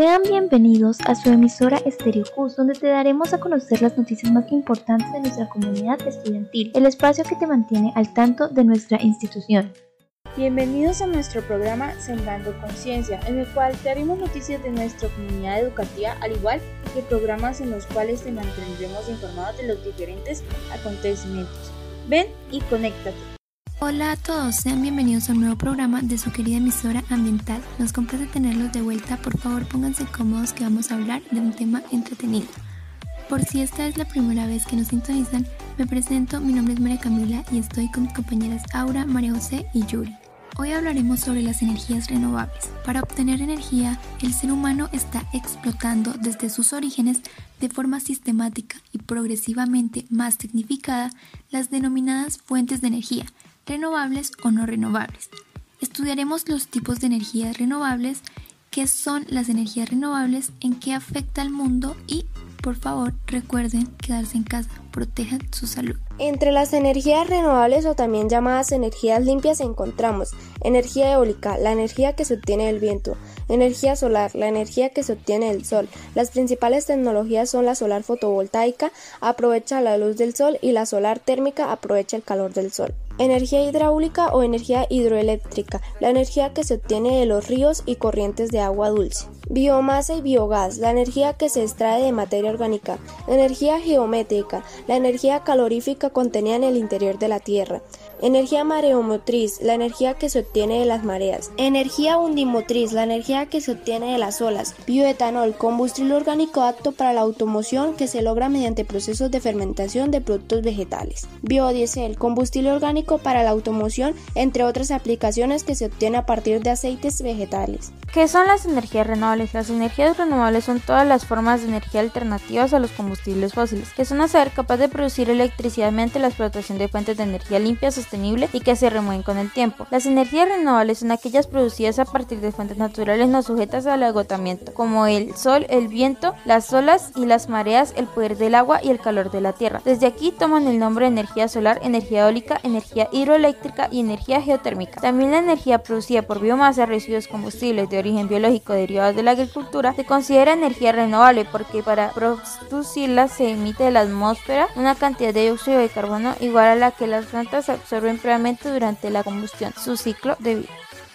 Sean bienvenidos a su emisora Estéreo donde te daremos a conocer las noticias más importantes de nuestra comunidad estudiantil, el espacio que te mantiene al tanto de nuestra institución. Bienvenidos a nuestro programa Sembrando Conciencia, en el cual te haremos noticias de nuestra comunidad educativa, al igual que programas en los cuales te mantendremos informados de los diferentes acontecimientos. Ven y conéctate. Hola a todos, sean bienvenidos a un nuevo programa de su querida emisora ambiental. Nos complace tenerlos de vuelta, por favor pónganse cómodos que vamos a hablar de un tema entretenido. Por si esta es la primera vez que nos sintonizan, me presento, mi nombre es María Camila y estoy con mis compañeras Aura, María José y Yuri. Hoy hablaremos sobre las energías renovables. Para obtener energía, el ser humano está explotando desde sus orígenes de forma sistemática y progresivamente más significada las denominadas fuentes de energía, renovables o no renovables. Estudiaremos los tipos de energías renovables, qué son las energías renovables, en qué afecta al mundo y, por favor, recuerden quedarse en casa, protejan su salud. Entre las energías renovables o también llamadas energías limpias encontramos energía eólica, la energía que se obtiene del viento, energía solar, la energía que se obtiene del sol. Las principales tecnologías son la solar fotovoltaica, aprovecha la luz del sol y la solar térmica, aprovecha el calor del sol. Energía hidráulica o energía hidroeléctrica, la energía que se obtiene de los ríos y corrientes de agua dulce. Biomasa y biogás, la energía que se extrae de materia orgánica. Energía geométrica, la energía calorífica contenida en el interior de la Tierra. Energía mareomotriz, la energía que se obtiene de las mareas. Energía undimotriz, la energía que se obtiene de las olas. Bioetanol, combustible orgánico apto para la automoción que se logra mediante procesos de fermentación de productos vegetales. Biodiesel, combustible orgánico para la automoción, entre otras aplicaciones que se obtiene a partir de aceites vegetales. ¿Qué son las energías renovables? Las energías renovables son todas las formas de energía alternativas a los combustibles fósiles, que son a ser capaz de producir electricidad mediante la explotación de fuentes de energía limpias, sostenible y que se remueven con el tiempo. Las energías renovables son aquellas producidas a partir de fuentes naturales no sujetas al agotamiento, como el sol, el viento, las olas y las mareas, el poder del agua y el calor de la tierra. Desde aquí toman el nombre de energía solar, energía eólica, energía hidroeléctrica y energía geotérmica. También la energía producida por biomasa, residuos combustibles de origen biológico derivados de la agricultura se considera energía renovable porque para producirla se emite de la atmósfera una cantidad de dióxido de carbono igual a la que las plantas absorben previamente durante la combustión, su ciclo de vida.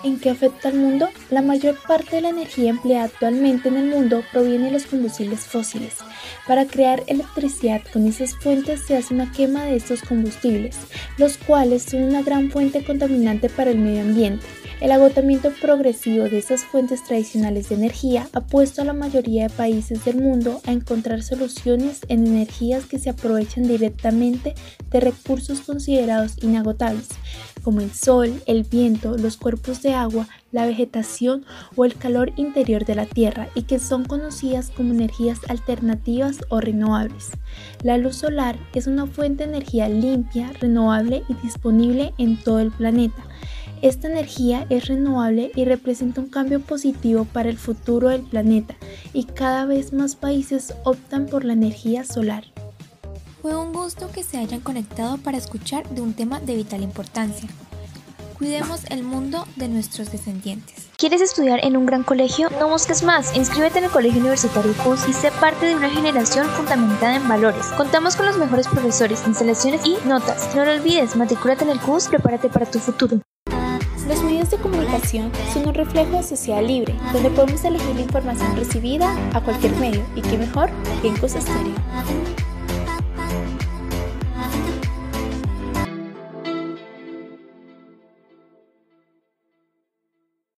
¿En qué afecta al mundo? La mayor parte de la energía empleada actualmente en el mundo proviene de los combustibles fósiles. Para crear electricidad con esas fuentes se hace una quema de estos combustibles, los cuales son una gran fuente contaminante para el medio ambiente. El agotamiento progresivo de esas fuentes tradicionales de energía ha puesto a la mayoría de países del mundo a encontrar soluciones en energías que se aprovechan directamente de recursos considerados inagotables, como el sol, el viento, los cuerpos de agua, la vegetación o el calor interior de la Tierra y que son conocidas como energías alternativas o renovables. La luz solar es una fuente de energía limpia, renovable y disponible en todo el planeta esta energía es renovable y representa un cambio positivo para el futuro del planeta y cada vez más países optan por la energía solar. Fue un gusto que se hayan conectado para escuchar de un tema de vital importancia. Cuidemos el mundo de nuestros descendientes. ¿Quieres estudiar en un gran colegio? No busques más. Inscríbete en el Colegio Universitario CUS y sé parte de una generación fundamentada en valores. Contamos con los mejores profesores, instalaciones y notas. No lo olvides, matricúlate en el CUS, prepárate para tu futuro. Medios de comunicación son un reflejo de sociedad libre, donde podemos elegir la información recibida a cualquier medio, y qué mejor que en Cosa Estéreo.